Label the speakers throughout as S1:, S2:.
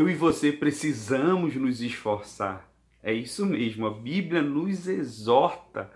S1: Eu e você precisamos nos esforçar. É isso mesmo, a Bíblia nos exorta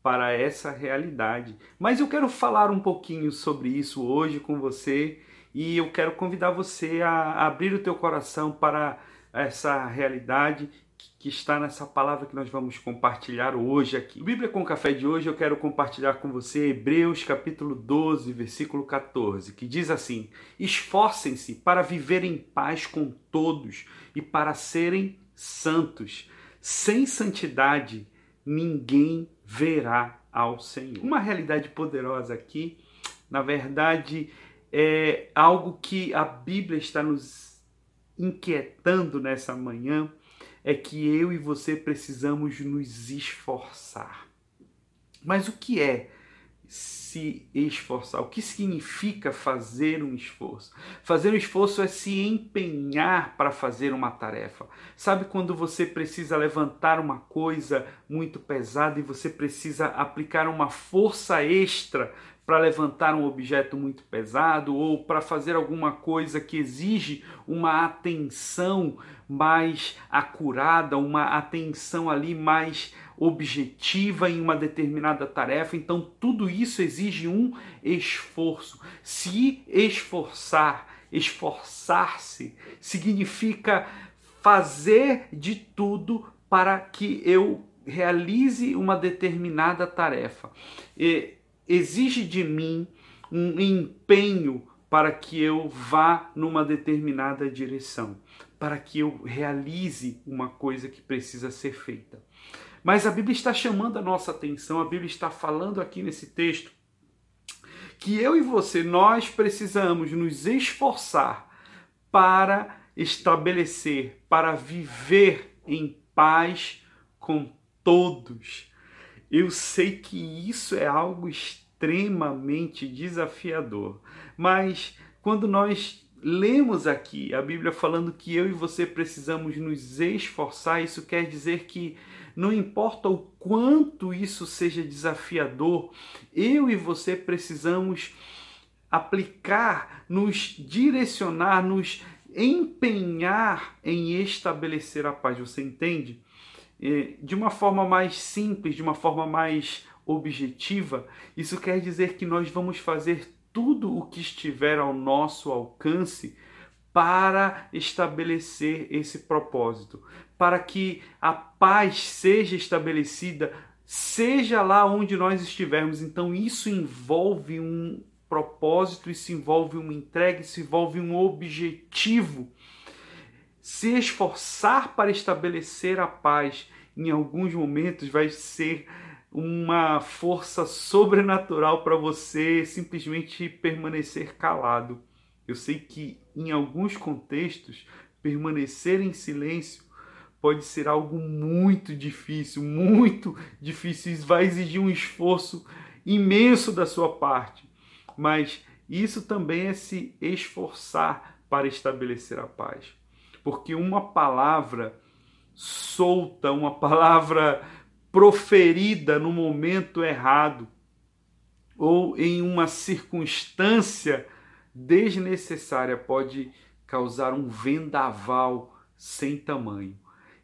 S1: para essa realidade. Mas eu quero falar um pouquinho sobre isso hoje com você e eu quero convidar você a abrir o teu coração para essa realidade que está nessa palavra que nós vamos compartilhar hoje aqui. Bíblia com Café de hoje eu quero compartilhar com você Hebreus capítulo 12, versículo 14, que diz assim: Esforcem-se para viver em paz com todos e para serem santos. Sem santidade ninguém verá ao Senhor. Uma realidade poderosa aqui, na verdade, é algo que a Bíblia está nos inquietando nessa manhã é que eu e você precisamos nos esforçar. Mas o que é se esforçar? O que significa fazer um esforço? Fazer um esforço é se empenhar para fazer uma tarefa. Sabe quando você precisa levantar uma coisa muito pesada e você precisa aplicar uma força extra para levantar um objeto muito pesado ou para fazer alguma coisa que exige uma atenção mais acurada, uma atenção ali mais objetiva em uma determinada tarefa. Então, tudo isso exige um esforço. Se esforçar, esforçar-se, significa fazer de tudo para que eu realize uma determinada tarefa. E exige de mim um empenho para que eu vá numa determinada direção, para que eu realize uma coisa que precisa ser feita. Mas a Bíblia está chamando a nossa atenção, a Bíblia está falando aqui nesse texto que eu e você nós precisamos nos esforçar para estabelecer, para viver em paz com todos. Eu sei que isso é algo extremamente desafiador, mas quando nós lemos aqui a Bíblia falando que eu e você precisamos nos esforçar, isso quer dizer que não importa o quanto isso seja desafiador, eu e você precisamos aplicar, nos direcionar, nos empenhar em estabelecer a paz. Você entende? De uma forma mais simples, de uma forma mais objetiva, isso quer dizer que nós vamos fazer tudo o que estiver ao nosso alcance para estabelecer esse propósito, para que a paz seja estabelecida, seja lá onde nós estivermos. Então, isso envolve um propósito, isso envolve uma entrega, isso envolve um objetivo se esforçar para estabelecer a paz em alguns momentos vai ser uma força sobrenatural para você simplesmente permanecer calado. Eu sei que em alguns contextos permanecer em silêncio pode ser algo muito difícil, muito difícil, isso vai exigir um esforço imenso da sua parte. Mas isso também é se esforçar para estabelecer a paz porque uma palavra solta, uma palavra proferida no momento errado ou em uma circunstância desnecessária pode causar um vendaval sem tamanho.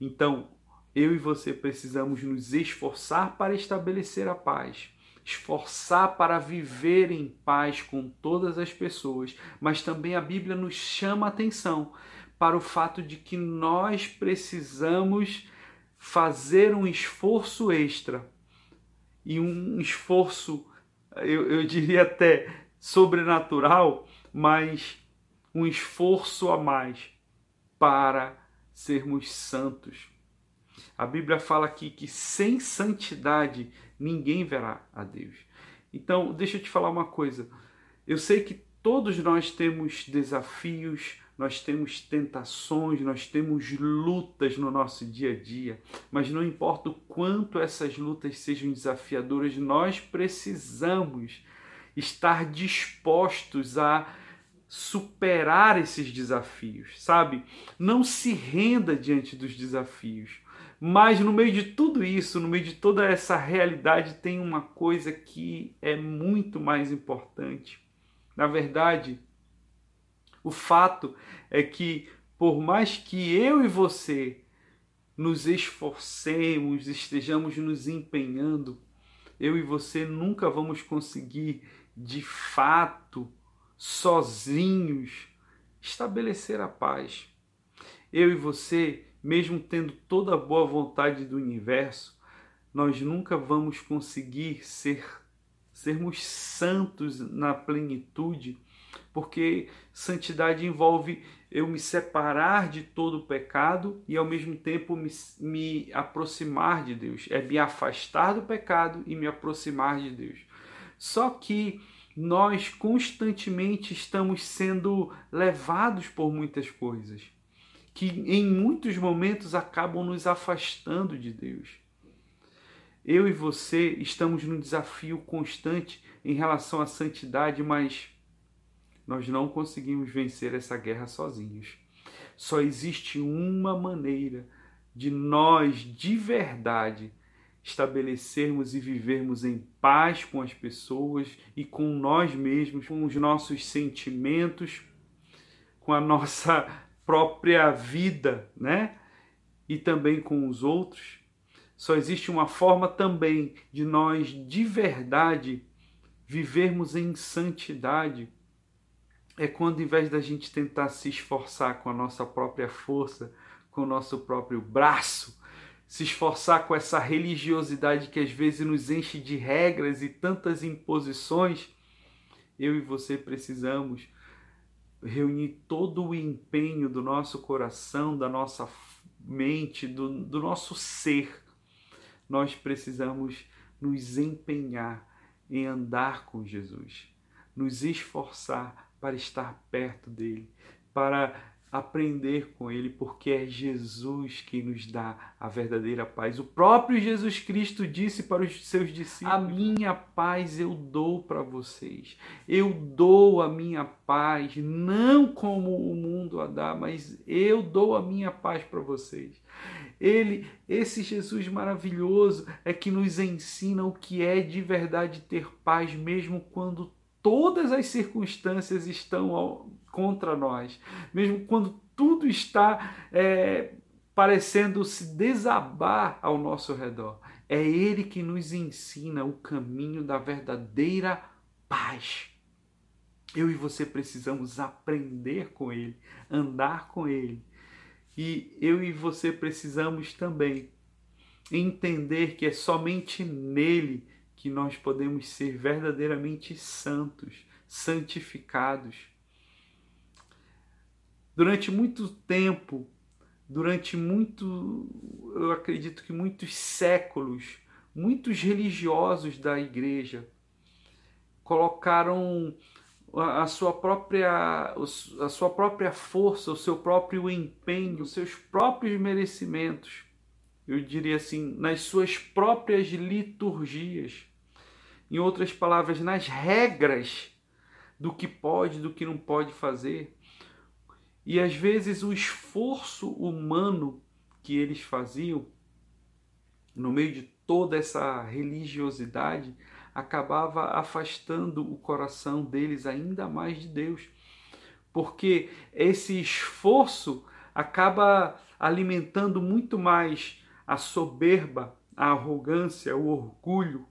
S1: Então, eu e você precisamos nos esforçar para estabelecer a paz, esforçar para viver em paz com todas as pessoas, mas também a Bíblia nos chama a atenção para o fato de que nós precisamos fazer um esforço extra e um esforço, eu, eu diria até sobrenatural, mas um esforço a mais para sermos santos. A Bíblia fala aqui que sem santidade ninguém verá a Deus. Então, deixa eu te falar uma coisa. Eu sei que todos nós temos desafios, nós temos tentações, nós temos lutas no nosso dia a dia, mas não importa o quanto essas lutas sejam desafiadoras, nós precisamos estar dispostos a superar esses desafios, sabe? Não se renda diante dos desafios. Mas no meio de tudo isso, no meio de toda essa realidade, tem uma coisa que é muito mais importante. Na verdade, o fato é que por mais que eu e você nos esforcemos, estejamos nos empenhando, eu e você nunca vamos conseguir de fato, sozinhos, estabelecer a paz. Eu e você, mesmo tendo toda a boa vontade do universo, nós nunca vamos conseguir ser sermos santos na plenitude, porque santidade envolve eu me separar de todo o pecado e ao mesmo tempo me, me aproximar de Deus. É me afastar do pecado e me aproximar de Deus. Só que nós constantemente estamos sendo levados por muitas coisas que em muitos momentos acabam nos afastando de Deus. Eu e você estamos num desafio constante em relação à santidade, mas nós não conseguimos vencer essa guerra sozinhos. Só existe uma maneira de nós, de verdade, estabelecermos e vivermos em paz com as pessoas e com nós mesmos, com os nossos sentimentos, com a nossa própria vida, né? E também com os outros. Só existe uma forma também de nós de verdade vivermos em santidade. É quando, em vez da gente tentar se esforçar com a nossa própria força, com o nosso próprio braço, se esforçar com essa religiosidade que às vezes nos enche de regras e tantas imposições, eu e você precisamos reunir todo o empenho do nosso coração, da nossa mente, do, do nosso ser. Nós precisamos nos empenhar em andar com Jesus, nos esforçar para estar perto dele, para aprender com Ele, porque é Jesus quem nos dá a verdadeira paz. O próprio Jesus Cristo disse para os seus discípulos: A minha paz eu dou para vocês. Eu dou a minha paz, não como o mundo a dá, mas eu dou a minha paz para vocês. Ele, esse Jesus maravilhoso, é que nos ensina o que é de verdade ter paz, mesmo quando todas as circunstâncias estão contra nós, mesmo quando tudo está é, parecendo se desabar ao nosso redor. É Ele que nos ensina o caminho da verdadeira paz. Eu e você precisamos aprender com Ele, andar com Ele. E eu e você precisamos também entender que é somente nele que nós podemos ser verdadeiramente santos, santificados. Durante muito tempo, durante muito, eu acredito que muitos séculos, muitos religiosos da igreja colocaram a sua própria a sua própria força, o seu próprio empenho, os seus próprios merecimentos, eu diria assim, nas suas próprias liturgias em outras palavras, nas regras do que pode, do que não pode fazer. E às vezes o esforço humano que eles faziam, no meio de toda essa religiosidade, acabava afastando o coração deles ainda mais de Deus. Porque esse esforço acaba alimentando muito mais a soberba, a arrogância, o orgulho,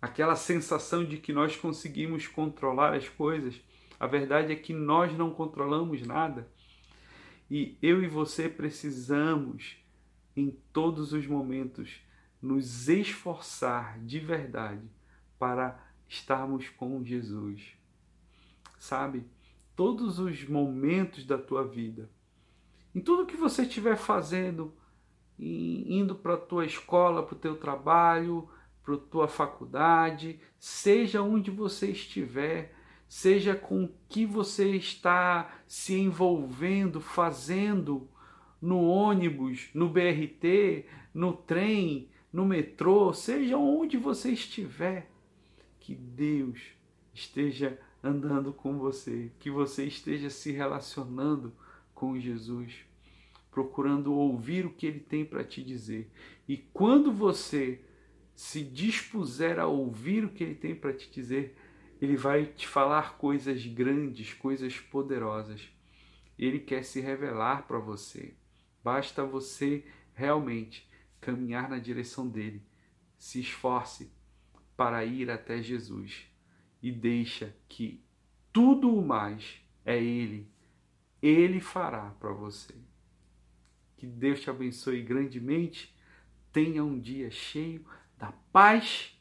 S1: aquela sensação de que nós conseguimos controlar as coisas. A verdade é que nós não controlamos nada. E eu e você precisamos, em todos os momentos, nos esforçar de verdade para estarmos com Jesus. Sabe? Todos os momentos da tua vida, em tudo que você estiver fazendo, indo para a tua escola, para o teu trabalho, para a tua faculdade, seja onde você estiver, seja com o que você está se envolvendo, fazendo no ônibus, no BRT, no trem, no metrô, seja onde você estiver, que Deus esteja andando com você, que você esteja se relacionando com Jesus, procurando ouvir o que ele tem para te dizer. E quando você se dispuser a ouvir o que ele tem para te dizer, ele vai te falar coisas grandes, coisas poderosas. Ele quer se revelar para você. Basta você realmente caminhar na direção dele. Se esforce para ir até Jesus e deixa que tudo o mais é ele. Ele fará para você. Que Deus te abençoe grandemente. Tenha um dia cheio da paz,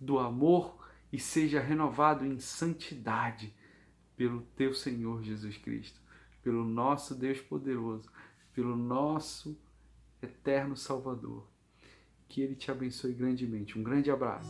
S1: do amor e seja renovado em santidade pelo teu Senhor Jesus Cristo, pelo nosso Deus poderoso, pelo nosso eterno Salvador. Que Ele te abençoe grandemente. Um grande abraço.